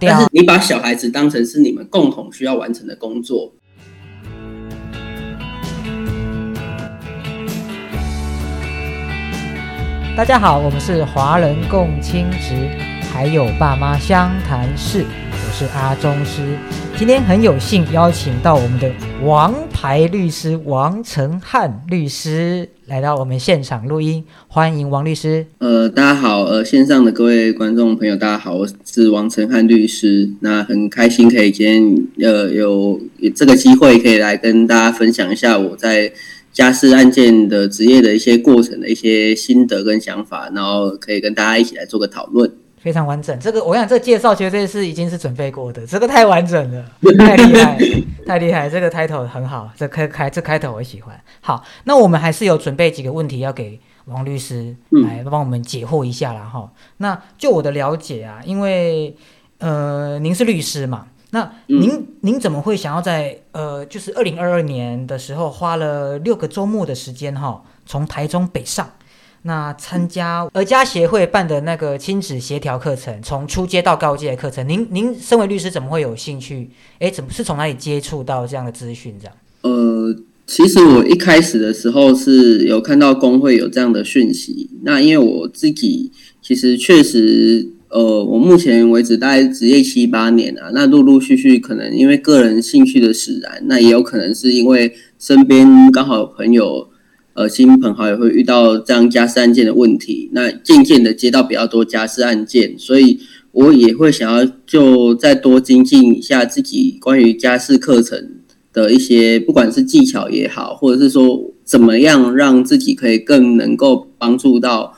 但是你把小孩子当成是你们共同需要完成的工作。大家好，我们是华人共青职，还有爸妈相谈室，我是阿中师。今天很有幸邀请到我们的王牌律师王成汉律师来到我们现场录音，欢迎王律师。呃，大家好，呃，线上的各位观众朋友，大家好，我是王成汉律师。那很开心可以今天呃有这个机会可以来跟大家分享一下我在。家事案件的职业的一些过程的一些心得跟想法，然后可以跟大家一起来做个讨论。非常完整，这个我想这个介绍绝对是已经是准备过的，这个太完整了，太厉害，太厉害，这个 title 很好，这开开这开头我喜欢。好，那我们还是有准备几个问题要给王律师来帮我们解惑一下啦。哈。那就我的了解啊，因为呃您是律师嘛。那您您怎么会想要在呃，就是二零二二年的时候花了六个周末的时间哈，从台中北上，那参加儿家协会办的那个亲子协调课程，从初阶到高阶的课程。您您身为律师，怎么会有兴趣？哎，怎么是从哪里接触到这样的资讯？这样？呃，其实我一开始的时候是有看到工会有这样的讯息，那因为我自己其实确实。呃，我目前为止大概职业七八年啊，那陆陆续续可能因为个人兴趣的使然，那也有可能是因为身边刚好有朋友，呃，亲朋好友会遇到这样家事案件的问题，那渐渐的接到比较多家事案件，所以我也会想要就再多精进一下自己关于家事课程的一些，不管是技巧也好，或者是说怎么样让自己可以更能够帮助到。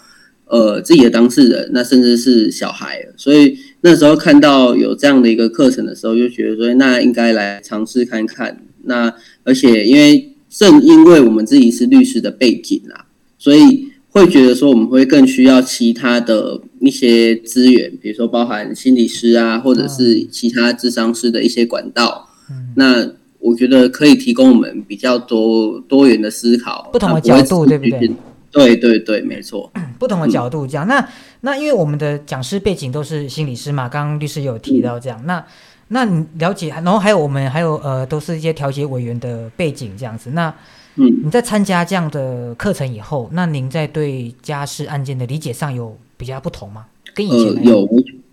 呃，自己的当事人，那甚至是小孩，所以那时候看到有这样的一个课程的时候，就觉得说，那应该来尝试看看。那而且，因为正因为我们自己是律师的背景啊，所以会觉得说，我们会更需要其他的一些资源，比如说包含心理师啊，或者是其他智商师的一些管道。那我觉得可以提供我们比较多多元的思考，不同的角度，对不对？对对对，没错。不同的角度这样，那那因为我们的讲师背景都是心理师嘛，刚刚律师有提到这样，那那你了解，然后还有我们还有呃，都是一些调解委员的背景这样子。那嗯，你在参加这样的课程以后，那您在对家事案件的理解上有比较不同吗？跟以前有，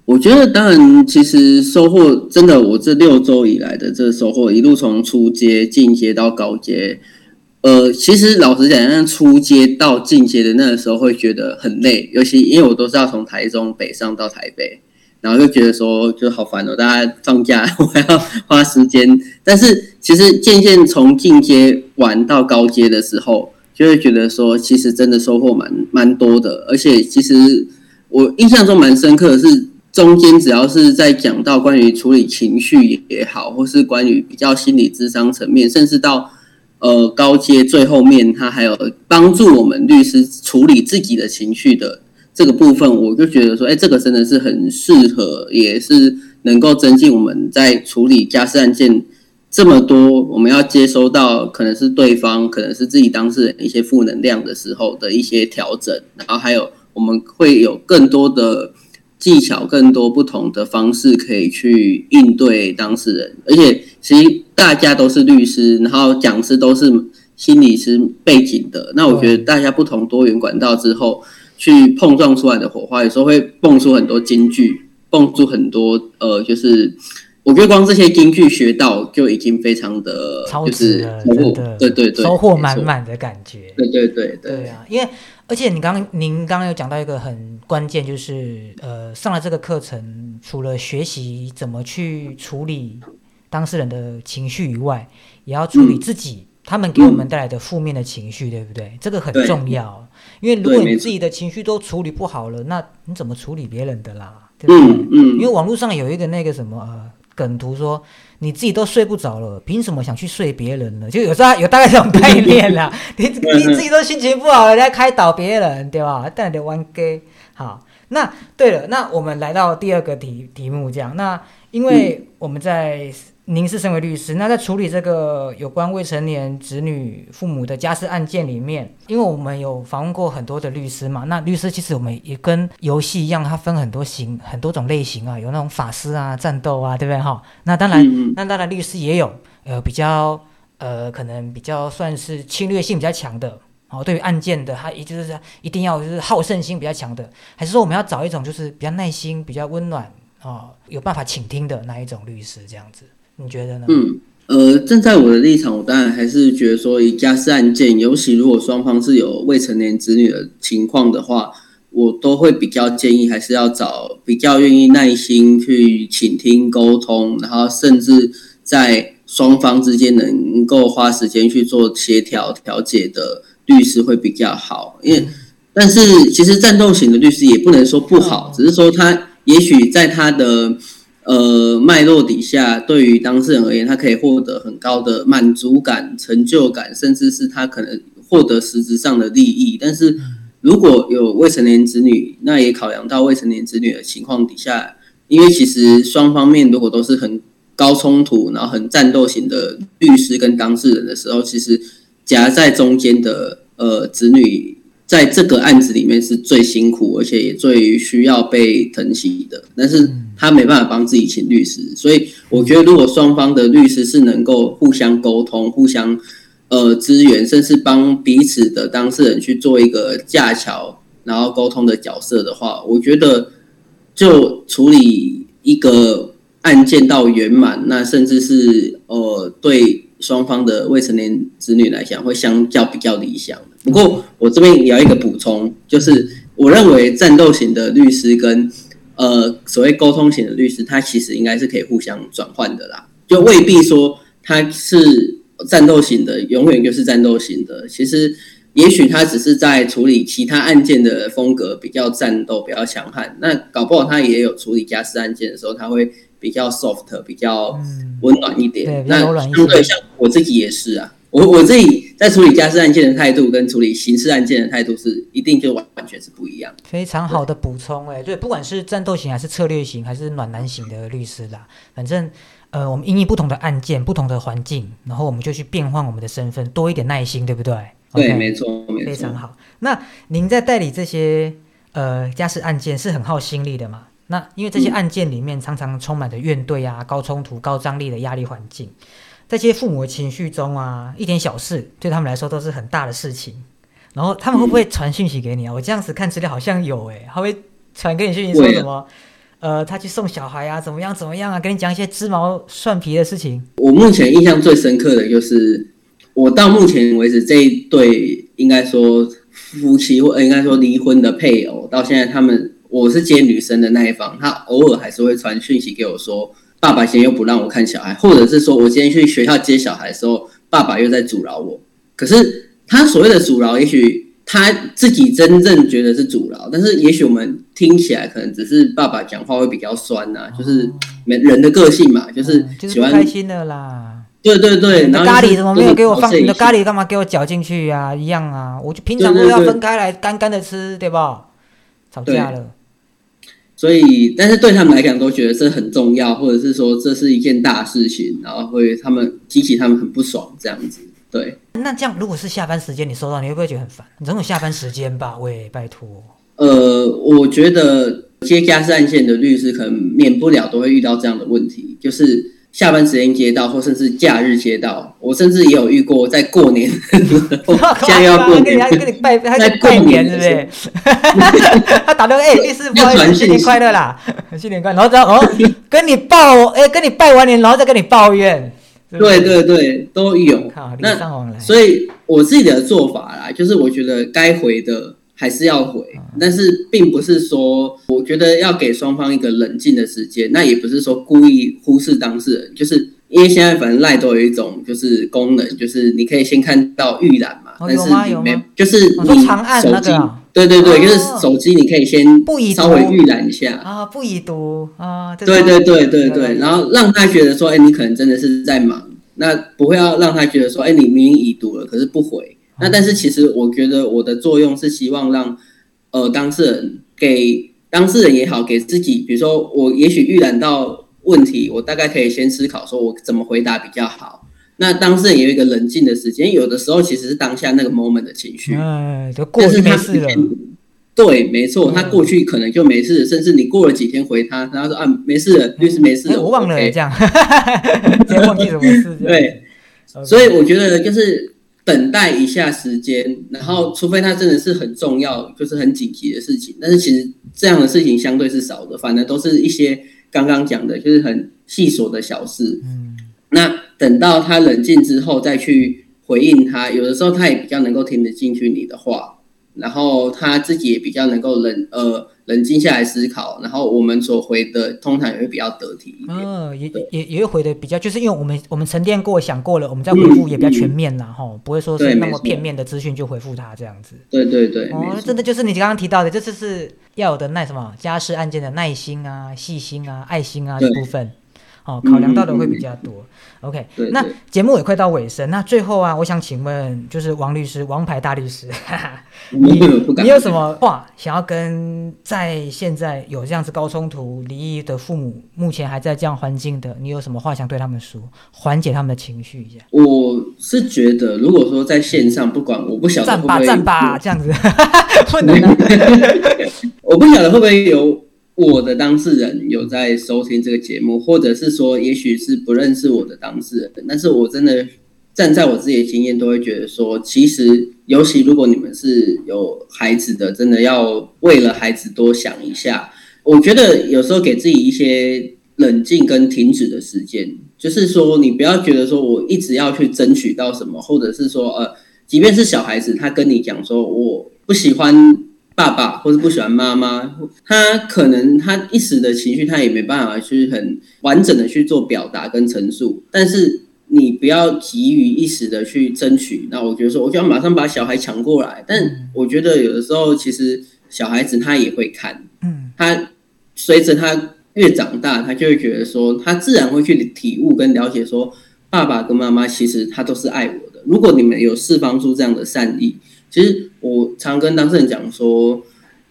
我觉得当然，其实收获真的，我这六周以来的这个收获，一路从初阶、进阶到高阶。呃，其实老实讲，像初阶到进阶的那个时候，会觉得很累，尤其因为我都是要从台中北上到台北，然后就觉得说就好烦哦，大家放假 我还要花时间。但是其实渐渐从进阶玩到高阶的时候，就会觉得说，其实真的收获蛮蛮多的。而且其实我印象中蛮深刻的是，中间只要是在讲到关于处理情绪也好，或是关于比较心理智商层面，甚至到。呃，高阶最后面，他还有帮助我们律师处理自己的情绪的这个部分，我就觉得说，哎，这个真的是很适合，也是能够增进我们在处理家事案件这么多，我们要接收到可能是对方，可能是自己当事人一些负能量的时候的一些调整，然后还有我们会有更多的。技巧更多不同的方式可以去应对当事人，而且其实大家都是律师，然后讲师都是心理师背景的。那我觉得大家不同多元管道之后去碰撞出来的火花，有时候会蹦出很多金句，蹦出很多呃，就是我觉得光这些金句学到就已经非常的就是收获，对对对，收获满满的感觉。对对对对啊，因为。而且你刚刚您刚刚有讲到一个很关键，就是呃上了这个课程，除了学习怎么去处理当事人的情绪以外，也要处理自己他们给我们带来的负面的情绪，对不对？这个很重要，因为如果你自己的情绪都处理不好了，那你怎么处理别人的啦？对不对？嗯嗯。因为网络上有一个那个什么呃梗图说。你自己都睡不着了，凭什么想去睡别人呢？就有时候有大概这种概念啦。你 你自己都心情不好了，在开导别人，对吧？带点玩 gay 好。那对了，那我们来到第二个题题目，这样，那因为我们在。您是身为律师，那在处理这个有关未成年子女父母的家事案件里面，因为我们有访问过很多的律师嘛，那律师其实我们也跟游戏一样，它分很多型、很多种类型啊，有那种法师啊、战斗啊，对不对哈？那当然，那当然律师也有呃比较呃可能比较算是侵略性比较强的哦，对于案件的他也就是一定要就是好胜心比较强的，还是说我们要找一种就是比较耐心、比较温暖啊，有办法倾听的那一种律师这样子？你觉得呢？嗯，呃，站在我的立场，我当然还是觉得说，以家事案件，尤其如果双方是有未成年子女的情况的话，我都会比较建议，还是要找比较愿意耐心去倾听、沟通，然后甚至在双方之间能够花时间去做协调、调解的律师会比较好。因为，但是其实战斗型的律师也不能说不好，只是说他也许在他的。呃，脉络底下，对于当事人而言，他可以获得很高的满足感、成就感，甚至是他可能获得实质上的利益。但是，如果有未成年子女，那也考量到未成年子女的情况底下，因为其实双方面如果都是很高冲突，然后很战斗型的律师跟当事人的时候，其实夹在中间的呃子女。在这个案子里面是最辛苦，而且也最需要被疼惜的。但是他没办法帮自己请律师，所以我觉得如果双方的律师是能够互相沟通、互相呃支援，甚至帮彼此的当事人去做一个架桥，然后沟通的角色的话，我觉得就处理一个案件到圆满，那甚至是呃对双方的未成年子女来讲，会相较比较理想。不过，我这边也要一个补充，就是我认为战斗型的律师跟呃所谓沟通型的律师，他其实应该是可以互相转换的啦，就未必说他是战斗型的，永远就是战斗型的。其实，也许他只是在处理其他案件的风格比较战斗、比较强悍，那搞不好他也有处理家事案件的时候，他会比较 soft、比较温暖一点。那相对像我自己也是啊。我我自己在处理家事案件的态度，跟处理刑事案件的态度是一定就完完全是不一样。非常好的补充，哎，对，不管是战斗型还是策略型，还是暖男型的律师啦，反正呃，我们因应不同的案件、不同的环境，然后我们就去变换我们的身份，多一点耐心，对不对？对，没错，没错，非常好。那您在代理这些呃家事案件是很耗心力的嘛？那因为这些案件里面常常充满着怨怼啊、高冲突、高张力的压力环境。在这些父母的情绪中啊，一点小事对他们来说都是很大的事情。然后他们会不会传讯息给你啊？我这样子看资料好像有诶，他会传给你讯息说什么？呃，他去送小孩啊，怎么样怎么样啊？跟你讲一些鸡毛蒜皮的事情。我目前印象最深刻的就是，我到目前为止这一对应该说夫妻或应该说离婚的配偶，到现在他们我是接女生的那一方，他偶尔还是会传讯息给我说。爸爸今天又不让我看小孩，或者是说我今天去学校接小孩的时候，爸爸又在阻挠我。可是他所谓的阻挠，也许他自己真正觉得是阻挠，但是也许我们听起来可能只是爸爸讲话会比较酸呐，就是没人的个性嘛，就是喜欢开心的啦。对对对，你的咖喱怎么没有给我放？你的咖喱干嘛给我搅进去呀？一样啊，我就平常都要分开来干干的吃，对吧？吵架了。所以，但是对他们来讲，都觉得这很重要，或者是说这是一件大事情，然后会他们激起他们很不爽这样子。对，那这样如果是下班时间你收到，你会不会觉得很烦？你总有下班时间吧？喂，拜托。呃，我觉得接家事案件的律师可能免不了都会遇到这样的问题，就是。下班时间接到，或甚至假日接到，我甚至也有遇过，在过年，现在要过年，跟你拜，在过年是不是？他打电话，哎，律师，新年快乐啦，新年快乐，然后再哦，跟你报，哎，跟你拜完年，然后再跟你抱怨，对对对，都有。那所以我自己的做法啦，就是我觉得该回的。还是要回，但是并不是说，我觉得要给双方一个冷静的时间，那也不是说故意忽视当事人，就是因为现在反正赖都有一种就是功能，就是你可以先看到预览嘛，但是里面就是你手机，对对对，就是手机你可以先稍微预览一下。啊，不已读。啊，对对对对对，然后让他觉得说，哎，你可能真的是在忙，那不会要让他觉得说，哎，你明明已读了，可是不回。那但是其实我觉得我的作用是希望让呃当事人给当事人也好，给自己，比如说我也许预览到问题，我大概可以先思考说我怎么回答比较好。那当事人也有一个冷静的时间，有的时候其实是当下那个 moment 的情绪，哎，就过去没事了。对，没错，他过去可能就没事，甚至你过了几天回他，然后说啊没事了，律师没事，我忘了这样，直接忘记什么事。对，所以我觉得就是等待一下时间，然后除非他真的是很重要，就是很紧急的事情，但是其实这样的事情相对是少的，反正都是一些刚刚讲的，就是很细琐的小事。嗯，那等到他冷静之后再去回应他，有的时候他也比较能够听得进去你的话。然后他自己也比较能够冷呃冷静下来思考，然后我们所回的通常也会比较得体一点。嗯，也也也会回的比较，就是因为我们我们沉淀过想过了，我们再回复也比较全面啦，哈，不会说是那么片面的资讯就回复他这样子。对对对，哦，真的就是你刚刚提到的，这次是要有的耐什么家事案件的耐心啊、细心啊、爱心啊这部分。哦，考量到的会比较多。OK，那节目也快到尾声，那最后啊，我想请问，就是王律师，王牌大律师，你你有什么话想要跟在现在有这样子高冲突离异的父母，目前还在这样环境的，你有什么话想对他们说，缓解他们的情绪一下？我是觉得，如果说在线上，不管我不晓得会不会站吧这样子，不能，我不晓得会不会有。我的当事人有在收听这个节目，或者是说，也许是不认识我的当事人，但是我真的站在我自己的经验，都会觉得说，其实，尤其如果你们是有孩子的，真的要为了孩子多想一下。我觉得有时候给自己一些冷静跟停止的时间，就是说，你不要觉得说我一直要去争取到什么，或者是说，呃，即便是小孩子，他跟你讲说，我不喜欢。爸爸或是不喜欢妈妈，他可能他一时的情绪，他也没办法去很完整的去做表达跟陈述。但是你不要急于一时的去争取。那我觉得说，我就要马上把小孩抢过来。但我觉得有的时候，其实小孩子他也会看，嗯，他随着他越长大，他就会觉得说，他自然会去体悟跟了解说，爸爸跟妈妈其实他都是爱我的。如果你们有释放出这样的善意。其实我常跟当事人讲说，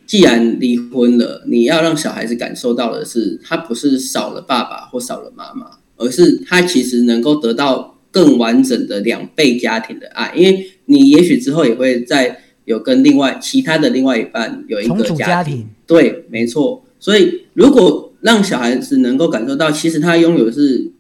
既然离婚了，你要让小孩子感受到的是，他不是少了爸爸或少了妈妈，而是他其实能够得到更完整的两倍家庭的爱。因为你也许之后也会再有跟另外其他的另外一半有一个家庭，对，没错。所以如果让小孩子能够感受到，其实他拥有的是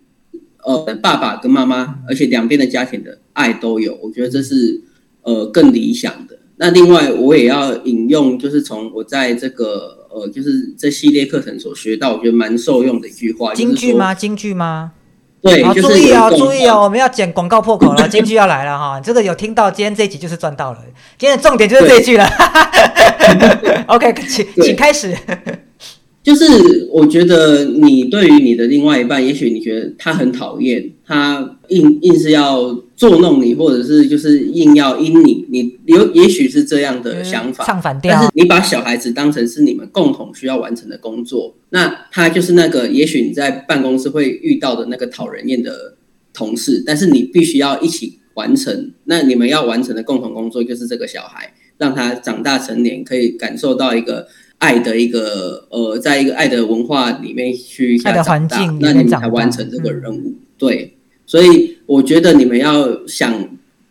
呃爸爸跟妈妈，而且两边的家庭的爱都有，我觉得这是。呃，更理想的。那另外，我也要引用，就是从我在这个呃，就是这系列课程所学到，我觉得蛮受用的一句话。京剧吗？京剧吗？对，好注意哦，注意哦，我们要剪广告破口了，京剧要来了哈。这个有听到，今天这一集就是赚到了。今天的重点就是这一句了。OK，请请开始。就是我觉得你对于你的另外一半，也许你觉得他很讨厌，他硬硬是要捉弄你，或者是就是硬要阴你，你有也许是这样的想法，唱反调。但是你把小孩子当成是你们共同需要完成的工作，那他就是那个也许你在办公室会遇到的那个讨人厌的同事，但是你必须要一起完成。那你们要完成的共同工作就是这个小孩，让他长大成年，可以感受到一个。爱的一个呃，在一个爱的文化里面去爱的环境，那你们才完成这个任务。对，所以我觉得你们要想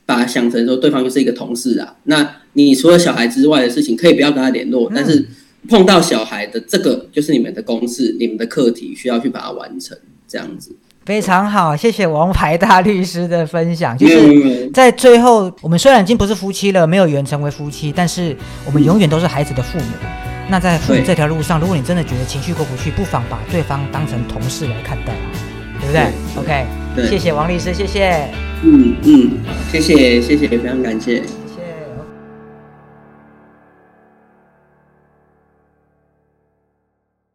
把想成说对方就是一个同事啊。那你除了小孩之外的事情，可以不要跟他联络，但是碰到小孩的这个就是你们的公事，你们的课题需要去把它完成，这样子。非常好，谢谢王牌大律师的分享。就是在最后，我们虽然已经不是夫妻了，没有缘成为夫妻，但是我们永远都是孩子的父母。那在父母这条路上，如果你真的觉得情绪过不去，不妨把对方当成同事来看待对不对？OK，谢谢王律师，谢谢。嗯嗯，谢谢谢谢，非常感谢。